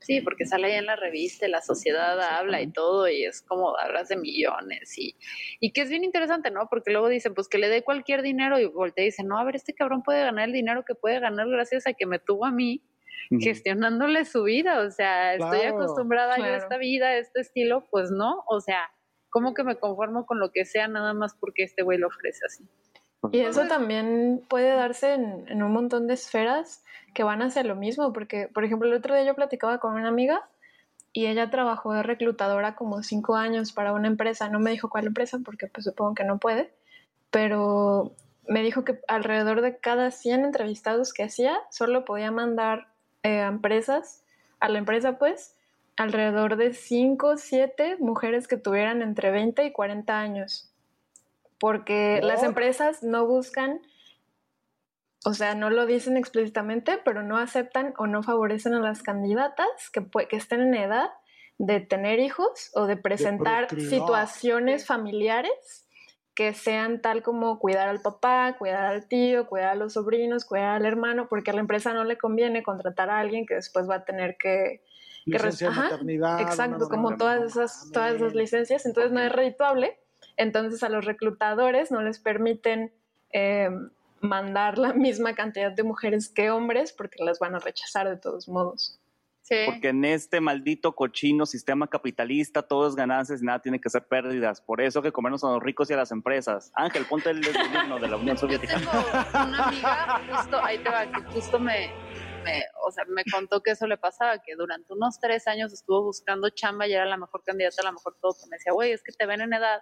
Sí, porque sale ahí en la revista, y la sociedad habla y todo, y es como hablas de millones, y, y que es bien interesante, ¿no? Porque luego dicen, pues que le dé cualquier dinero, y voltea y dicen, no, a ver, este cabrón puede ganar el dinero que puede ganar gracias a que me tuvo a mí gestionándole su vida, o sea, estoy Claro. acostumbrada yo a Claro. esta vida, a este estilo, pues no, o sea, ¿cómo que me conformo con lo que sea nada más porque este güey lo ofrece así? Y eso también puede darse en, en un montón de esferas que van hacia lo mismo, porque, por ejemplo, el otro día yo platicaba con una amiga y ella trabajó de reclutadora como cinco años para una empresa, no me dijo cuál empresa, porque pues supongo que no puede, pero me dijo que alrededor de cada 100 entrevistados que hacía, solo podía mandar eh, a empresas, a la empresa pues, alrededor de 5 o 7 mujeres que tuvieran entre 20 y 40 años. Porque las ¿Por? empresas no buscan, o sea, no lo dicen explícitamente, pero no aceptan o no favorecen a las candidatas que, estén en edad de tener hijos o de presentar situaciones familiares que sean tal como cuidar al papá, cuidar al tío, cuidar a los sobrinos, cuidar al hermano, porque a la empresa no le conviene contratar a alguien que después va a tener que que Licencia de ajá, maternidad. Exacto, como todas esas, todas esas licencias, entonces no es redituable. Entonces a los reclutadores no les permiten eh, mandar la misma cantidad de mujeres que hombres porque las van a rechazar de todos modos. Sí. Porque en este maldito cochino sistema capitalista todo es ganancias y nada tiene que ser pérdidas. Por eso que comernos a los ricos y a las empresas. Ángel, ponte el desgobierno de la Unión Yo Soviética. tengo una amiga, justo, ahí te va, que justo me, me, o sea, me contó que eso le pasaba, que durante unos tres años estuvo buscando chamba y era la mejor candidata, a la mejor todo, que me decía, güey, es que te ven en edad,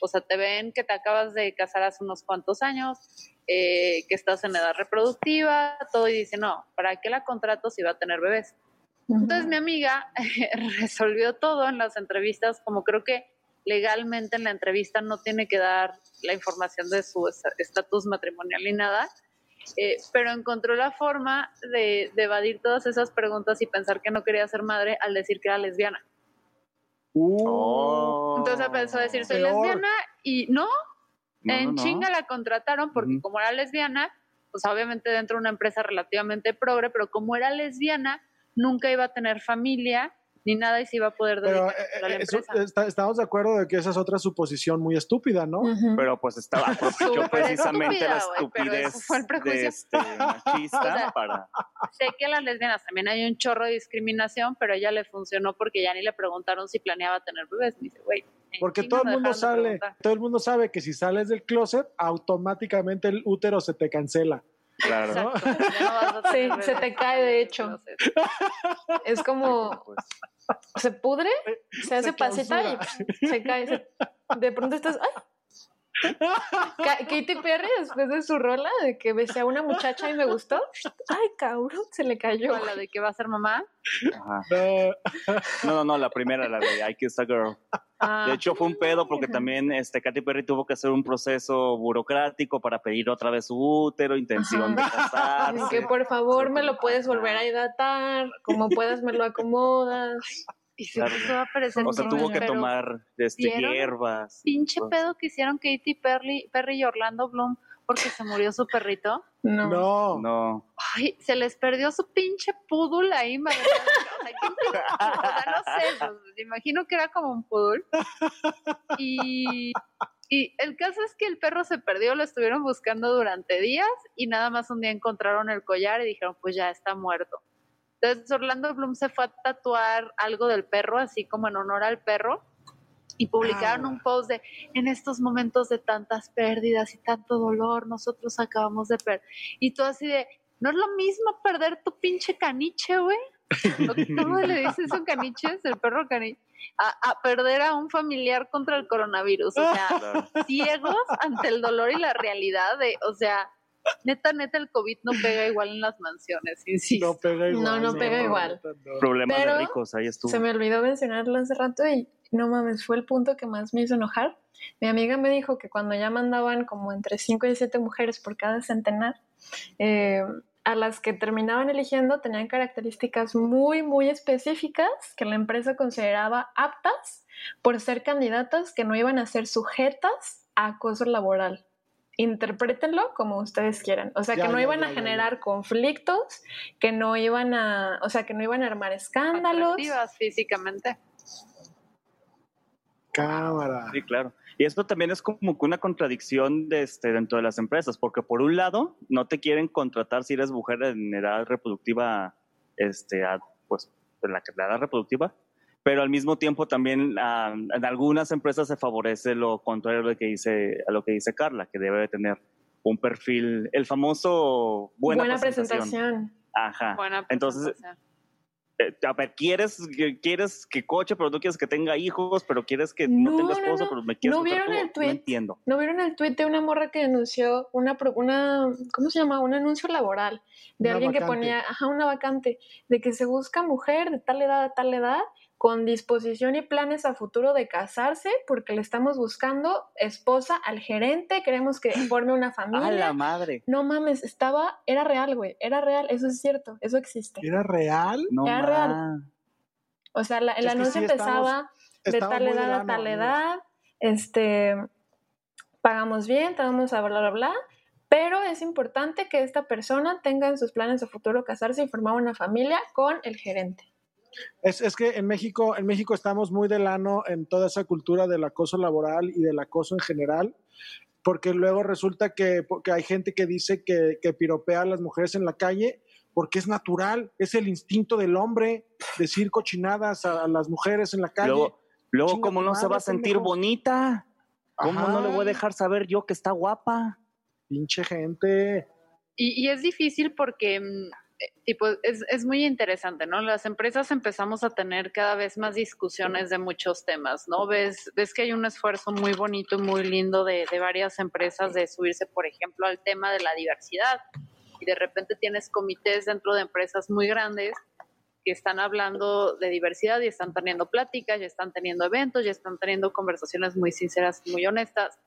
o sea, te ven que te acabas de casar hace unos cuantos años, eh, que estás en edad reproductiva, todo, y dice, no, ¿para qué la contrato si va a tener bebés? Entonces mi amiga resolvió todo en las entrevistas, como creo que legalmente en la entrevista no tiene que dar la información de su es- estatus matrimonial ni nada, eh, pero encontró la forma de, de evadir todas esas preguntas y pensar que no quería ser madre al decir que era lesbiana. Uh, Oh. Entonces empezó a decir, soy Peor. lesbiana y no, No, en no, no. chinga la contrataron porque como era lesbiana, pues obviamente dentro de una empresa relativamente progre, pero como era lesbiana, nunca iba a tener familia ni nada y se iba a poder Pero dedicar eh, a la eh, eso- empresa. está- estamos de acuerdo de que esa es otra suposición muy estúpida, ¿no? Pero pues estaba aprovechó Súper precisamente la estúpida, estupidez fue el prejuicio. de este machista O sea, para Sé que a las lesbianas también hay un chorro de discriminación, pero a ella le funcionó porque ya ni le preguntaron si planeaba tener bebés. Me dice, güey, Porque todo el mundo sale, todo el mundo sabe que si sales del closet, automáticamente el útero se te cancela. Claro. No Sí, se te cae, de hecho. Es como Pues, se pudre, se hace pasita y se cae. se- de pronto estás. ¡ay! Ka- Katy Perry, después de su rola de que besé a una muchacha y me gustó, ay, cabrón, se le cayó. ¿cuál, la de que va a ser mamá. ajá. No, No, no, la primera, la de I Kissed a Girl. Ah, De hecho, fue un pedo porque también este, Katy Perry tuvo que hacer un proceso burocrático para pedir otra vez su útero, intención de casarse. Que por favor me lo puedes volver a hidratar, como puedas me lo acomodas. Y se claro. puso a aparecer O sea, tuvo que tomar este, hierbas. Pinche pedo que hicieron Katy Perry, Perry y Orlando Bloom porque se murió su perrito. No. no. No, Ay, se les perdió su pinche pudul ahí, madre. O sea. O sea, no sé, pues, me imagino que era como un pudul. Y, y el caso es que el perro se perdió, lo estuvieron buscando durante días y nada más un día encontraron el collar y dijeron, pues ya está muerto. Entonces Orlando Bloom se fue a tatuar algo del perro, así como en honor al perro, y publicaron Ah. un post de, en estos momentos de tantas pérdidas y tanto dolor, nosotros acabamos de perder. Y tú así de, no es lo mismo perder tu pinche caniche, güey. ¿O ¿Cómo le dices eso caniches? El perro caniche. A, a perder a un familiar contra el coronavirus. O sea, claro. ciegos ante el dolor y la realidad de, o sea, neta, neta, el COVID no pega igual en las mansiones, insisto. No pega igual. No, no pega igual. no. Problemas Pero de ricos, ahí estuvo. Se me olvidó mencionarlo hace rato y no mames, fue el punto que más me hizo enojar. Mi amiga me dijo que cuando ya mandaban como entre 5 y 7 mujeres por cada centenar, eh, a las que terminaban eligiendo tenían características muy, muy específicas que la empresa consideraba aptas por ser candidatas que no iban a ser sujetas a acoso laboral. Interprétenlo como ustedes quieran. O sea, Ya, que no ya, iban ya, a ya, generar conflictos, que no iban a, o sea, que no iban a armar escándalos. Atractivas físicamente. Cámara. Sí, claro. Y esto también es como que una contradicción de este, dentro de las empresas, porque por un lado no te quieren contratar si eres mujer en edad reproductiva, este, a- pues en la, la edad reproductiva, pero al mismo tiempo también ah, en algunas empresas se favorece lo contrario a lo que dice, a lo que dice Carla, que debe de tener un perfil, el famoso buena, Buena, presentación. presentación. Ajá. Buena Entonces, presentación. Eh, a ver, quieres que, quieres que coche, pero no quieres que tenga hijos, pero quieres que No, no, tenga no, esposo, no. pero me quieres ¿No vieron el tweet? No entiendo. ¿No vieron el tuit de una morra que denunció una, pro- una ¿cómo se llama? Un anuncio laboral de Una alguien que ponía, ajá, una vacante, de que se busca mujer de tal edad a tal edad con disposición y planes a futuro de casarse porque le estamos buscando esposa al gerente, queremos que forme una ¡A familia. la madre! No mames, estaba, era real, güey, era real, eso es cierto, eso existe. ¿Era real? No Era ma. real. O sea, la- el anuncio sí, estamos- empezaba de tal edad a tal amigos. edad, este, pagamos bien, te vamos a bla, bla, bla, pero es importante que esta persona tenga en sus planes de futuro casarse y formar una familia con el gerente. Es, es que en México, en México estamos muy del ano en toda esa cultura del acoso laboral y del acoso en general, porque luego resulta que, que hay gente que dice que, que piropea a las mujeres en la calle porque es natural, es el instinto del hombre decir cochinadas a, a las mujeres en la calle. Luego, luego Chinga ¿cómo tu no se va a sentir bonita? ¿Cómo Ajá. no le voy a dejar saber yo que está guapa? Pinche gente. Y, y es difícil porque, mm, tipo, es, es muy interesante, ¿no? Las empresas empezamos a tener cada vez más discusiones de muchos temas, ¿no? Ves, ves que hay un esfuerzo muy bonito y muy lindo de, de varias empresas de subirse, por ejemplo, al tema de la diversidad. Y de repente tienes comités dentro de empresas muy grandes que están hablando de diversidad y están teniendo pláticas, ya están teniendo eventos, ya están teniendo conversaciones muy sinceras, muy honestas.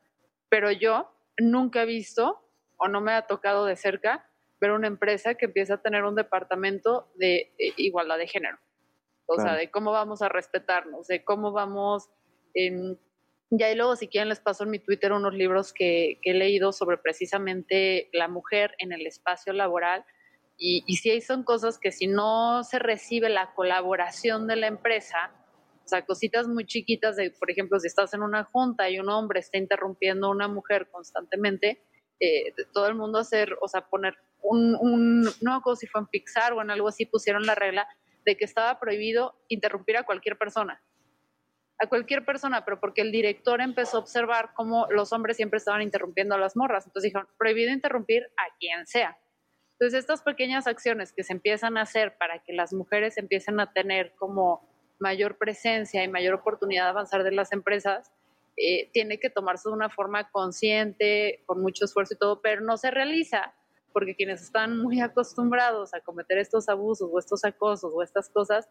Pero yo nunca he visto o no me ha tocado de cerca ver una empresa que empieza a tener un departamento de eh, igualdad de género. O sea, de cómo vamos a respetarnos, de cómo vamos... em, ya y luego, si quieren, les paso en mi Twitter unos libros que, que he leído sobre precisamente la mujer en el espacio laboral. Y, y sí, ahí son cosas que si no se recibe la colaboración de la empresa, o sea, cositas muy chiquitas de, por ejemplo, si estás en una junta y un hombre está interrumpiendo a una mujer constantemente, eh, todo el mundo hacer, o sea, poner un, un, no me acuerdo si fue en Pixar o en algo así, pusieron la regla de que estaba prohibido interrumpir a cualquier persona. A cualquier persona, pero porque el director empezó a observar cómo los hombres siempre estaban interrumpiendo a las morras. Entonces dijeron, prohibido interrumpir a quien sea. Entonces, estas pequeñas acciones que se empiezan a hacer para que las mujeres empiecen a tener como mayor presencia y mayor oportunidad de avanzar de las empresas, eh, tiene que tomarse de una forma consciente, con mucho esfuerzo y todo, pero no se realiza porque quienes están muy acostumbrados a cometer estos abusos o estos acosos o estas cosas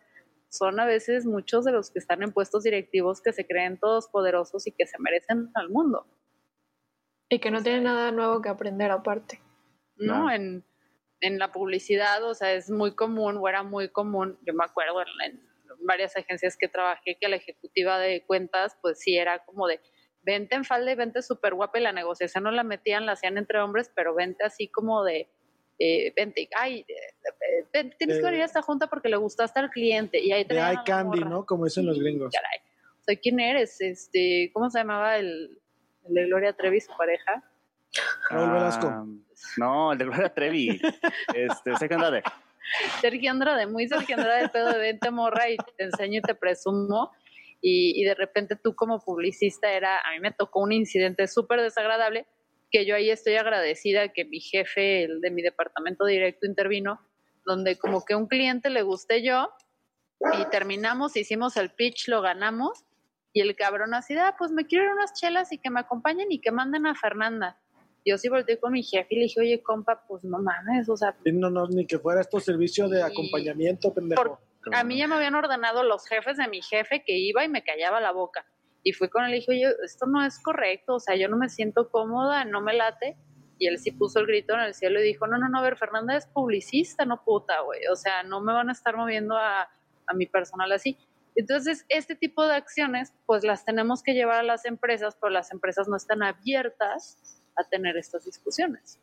son a veces muchos de los que están en puestos directivos que se creen todos poderosos y que se merecen al mundo. Y que no tienen nada nuevo que aprender aparte. ¿no? En, en la publicidad, o sea, es muy común, o era muy común, yo me acuerdo en, en varias agencias que trabajé, que la ejecutiva de cuentas, pues sí era como de, vente en falda y vente súper guapa, y la negociación no la metían, la hacían entre hombres, pero vente así como de, eh, vente, ay, eh, eh, tienes que venir a esta junta porque le gustaste al cliente, y ahí De traían a eye la candy, morra. ¿no? Como dicen los gringos. Caray. O sea, ¿quién eres? Este, ¿cómo se llamaba el, el de Gloria Trevi, su pareja? Raúl Velasco. Ah, no, el de Gloria Trevi. este, Sergio Andrade. Sergio Andrade, muy Sergio Andrade, pedo de vente morra y te enseño y te presumo. Y, y de repente tú como publicista era, a mí me tocó un incidente súper desagradable, que yo ahí estoy agradecida que mi jefe, el de mi departamento directo, intervino, donde como que un cliente le gusté yo y terminamos, hicimos el pitch, lo ganamos y el cabrón así, ah, pues me quiero ir unas chelas y que me acompañen y que manden a Fernanda. Yo sí volteé con mi jefe y le dije, oye, compa, pues no mames, o sea, No, no, ni que fuera esto servicio de acompañamiento, pendejo. Por- a mí ya me habían ordenado los jefes de mi jefe que iba y me callaba la boca. Y fui con él y dije, oye, esto no es correcto, o sea, yo no me siento cómoda, no me late. Y él sí puso el grito en el cielo y dijo, no, no, no, a ver, Fernanda es publicista, no puta, güey. O sea, no me van a estar moviendo a, a mi personal así. Entonces, este tipo de acciones, pues las tenemos que llevar a las empresas, pero las empresas no están abiertas a tener estas discusiones.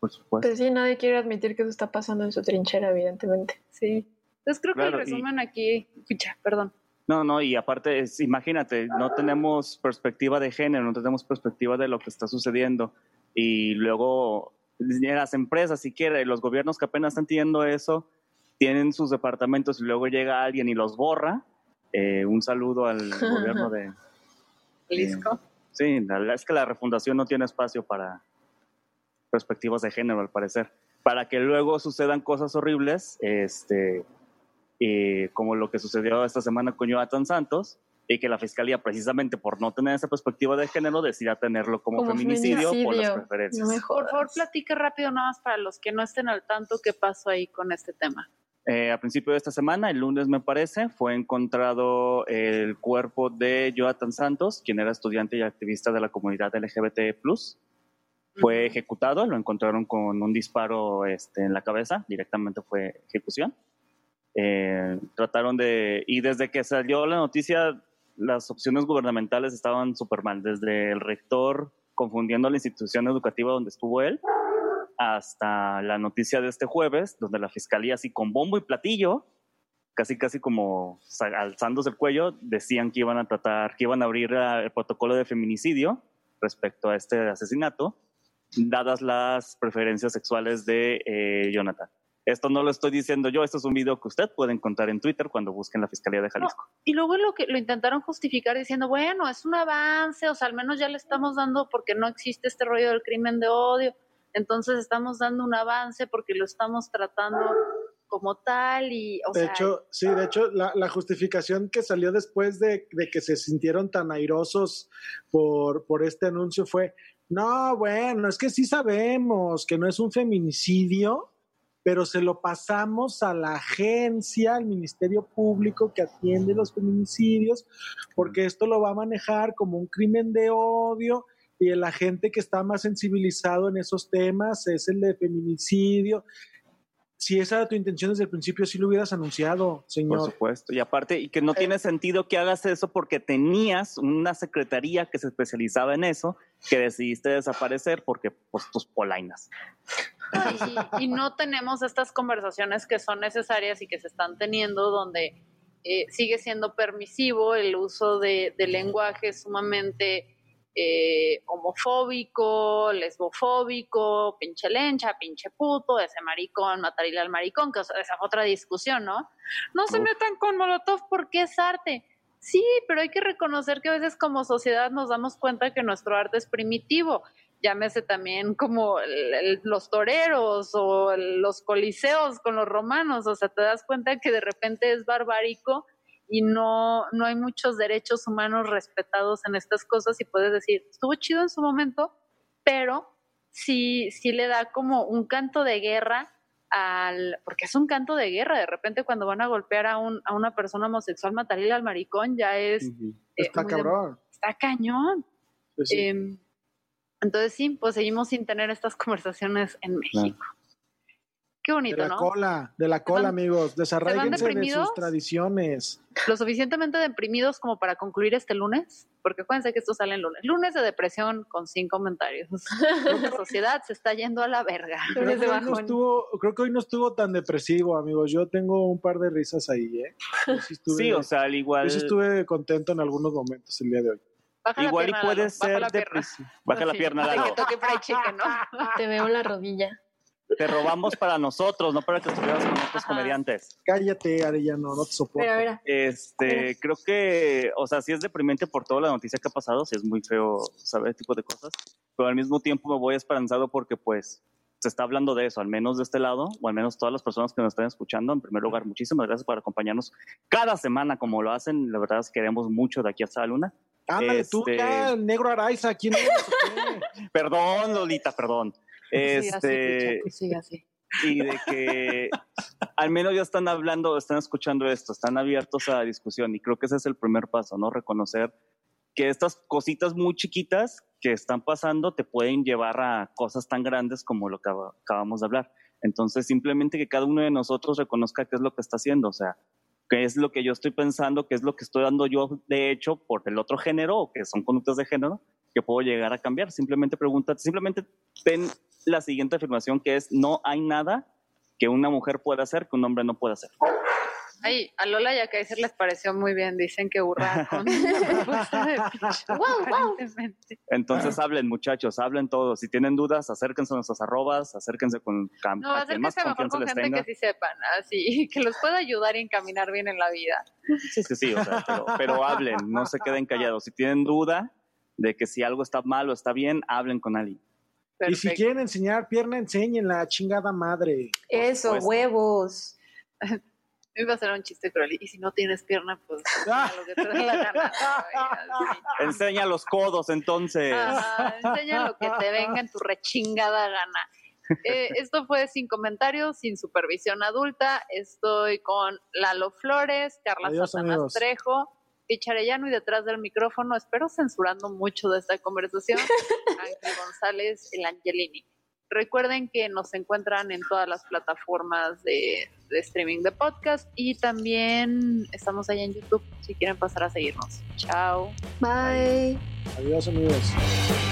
Por supuesto. Pues sí, nadie quiere admitir que eso está pasando en su trinchera, evidentemente. Sí. Entonces, creo que el y- resumen aquí, escucha, perdón. No, no, y aparte, es- imagínate, no tenemos perspectiva de género, no tenemos perspectiva de lo que está sucediendo. Y luego, las empresas, si quiere, los gobiernos que apenas están teniendo eso, tienen sus departamentos y luego llega alguien y los borra. Eh, un saludo al gobierno de... Jalisco. Sí, la verdad es que la refundación no tiene espacio para perspectivas de género, al parecer. Para que luego sucedan cosas horribles, este, eh, como lo que sucedió esta semana con Jonathan Santos, y que la fiscalía, precisamente por no tener esa perspectiva de género, decida tenerlo como, Como feminicidio, por las feminicidio. preferencias. No Por favor, platique rápido nada más para los que no estén al tanto qué pasó ahí con este tema. Eh, a principio de esta semana, el lunes me parece, fue encontrado el cuerpo de Jonathan Santos, quien era estudiante y activista de la comunidad LGBT+. Fue ejecutado, lo encontraron con un disparo este, en la cabeza, directamente fue ejecución. Eh, trataron de, y desde que salió la noticia, las opciones gubernamentales estaban súper mal, desde el rector confundiendo la institución educativa donde estuvo él, hasta la noticia de este jueves, donde la fiscalía, así con bombo y platillo, casi casi como alzándose el cuello, decían que iban a tratar, que iban a abrir el protocolo de feminicidio respecto a este asesinato, dadas las preferencias sexuales de eh, Jonathan. Esto no lo estoy diciendo yo, esto es un video que usted puede encontrar en Twitter cuando busquen la Fiscalía de Jalisco. Y luego lo que lo intentaron justificar diciendo, bueno, es un avance, o sea, al menos ya le estamos dando porque no existe este rollo del crimen de odio. Entonces estamos dando un avance porque lo estamos tratando como tal y, o De sea, hecho, sí, de hecho, la, la justificación que salió después de, de que se sintieron tan airosos por, por este anuncio fue, no, bueno, es que sí sabemos que no es un feminicidio, pero se lo pasamos a la agencia, al Ministerio Público que atiende los feminicidios, porque esto lo va a manejar como un crimen de odio y el agente que está más sensibilizado en esos temas es el de feminicidio si esa era tu intención desde el principio, sí lo hubieras anunciado, Por señor. supuesto. Y aparte, y que no tiene sentido que hagas eso porque tenías una secretaría que se especializaba en eso, que decidiste desaparecer porque, pues, tus polainas. Y, y no tenemos estas conversaciones que son necesarias y que se están teniendo donde eh, sigue siendo permisivo el uso de, de lenguaje sumamente eh, homofóbico, lesbofóbico, pinche lencha, pinche puto, ese maricón, matarile al maricón, que o sea, esa es otra discusión, ¿no? No se metan con Molotov porque es arte. Sí, pero hay que reconocer que a veces como sociedad nos damos cuenta que nuestro arte es primitivo. Llámese también como el- el- los toreros o el- los coliseos con los romanos. O sea, te das cuenta que de repente es barbárico y no, no hay muchos derechos humanos respetados en estas cosas y puedes decir, estuvo chido en su momento, pero sí, sí le da como un canto de guerra al, porque es un canto de guerra, de repente cuando van a golpear a, un, a una persona homosexual, matarle al maricón, ya es, eh, Está de- cabrón. está cañón. Pues sí. Em, entonces sí, pues seguimos sin tener estas conversaciones en México. Qué de bonito, la ¿no? cola, de la cola, van- amigos. Desarraíguense de sus tradiciones. Lo suficientemente deprimidos como para concluir este lunes, porque acuérdense que esto sale el lunes. Lunes de depresión con cinco comentarios. La sociedad se está yendo a la verga. Creo que, de hoy no estuvo, creo que hoy no estuvo tan depresivo, amigos. Yo tengo un par de risas ahí, ¿eh? Yo sí, estuve, Sí, o sea, al igual, yo sí estuve contento en algunos momentos el día de hoy. Baja igual y pierna, puede Lalo, baja ser la pierna. depresivo. Baja la Sí, pierna, de Lalo. Te veo la rodilla. Te robamos para nosotros, no para que estuvieras con otros Ajá. comediantes. Cállate, Arellano, no te soporto. Mira, mira. Este, creo que, o sea, sí es deprimente por toda la noticia que ha pasado, sí es muy feo saber este tipo de cosas, pero al mismo tiempo me voy esperanzado porque pues se está hablando de eso, al menos de este lado, o al menos todas las personas que nos están escuchando. En primer lugar, muchísimas gracias por acompañarnos cada semana como lo hacen, la verdad es que queremos mucho de aquí hasta la luna. Ándale, tú Este- ya, el negro Araiza, ¿quién eres? Perdón, Lolita, perdón. Este, Sí, así. y de que al menos ya están hablando, están escuchando esto, están abiertos a la discusión y creo que ese es el primer paso, ¿no? Reconocer que estas cositas muy chiquitas que están pasando te pueden llevar a cosas tan grandes como lo que acab- acabamos de hablar. Entonces, simplemente que cada uno de nosotros reconozca qué es lo que está haciendo, o sea, qué es lo que yo estoy pensando, qué es lo que estoy dando yo de hecho por el otro género o que son conductas de género que puedo llegar a cambiar. Simplemente pregúntate, simplemente ten la siguiente afirmación que es no hay nada que una mujer pueda hacer que un hombre no pueda hacer. Ay, a Lola y a Kaiser les pareció muy bien. Dicen que hurra con la propuesta de Pitch. Aparentemente. Entonces hablen muchachos, hablen todos. Si tienen dudas, acérquense a nuestras arrobas, acérquense con cam- No, a acérquense mejor confianza con gente tenga. que sí sepan, así, que los pueda ayudar y encaminar bien en la vida. Sí, sí, sí, o sea, pero, pero hablen, no se queden callados. Si tienen duda de que si algo está mal o está bien, hablen con alguien. Y si Perfecto. quieren enseñar pierna, enseñen la chingada madre. Eso, supuesto. Huevos. Iba a ser un chiste cruel. Y si no tienes pierna, pues a lo que te la gana. Enseña los codos entonces. Ajá, enseña lo que te venga en tu rechingada gana. Eh, esto fue sin comentarios, sin supervisión adulta. Estoy con Lalo Flores, Carla Adiós, Satanás amigos. Trejo, Picharellano y detrás del micrófono, espero censurando mucho de esta conversación, Ángel González, el Angelini. Recuerden que nos encuentran en todas las plataformas de, de streaming de podcast y también estamos allá en YouTube si quieren pasar a seguirnos. Chao. Bye. Adiós, amigos.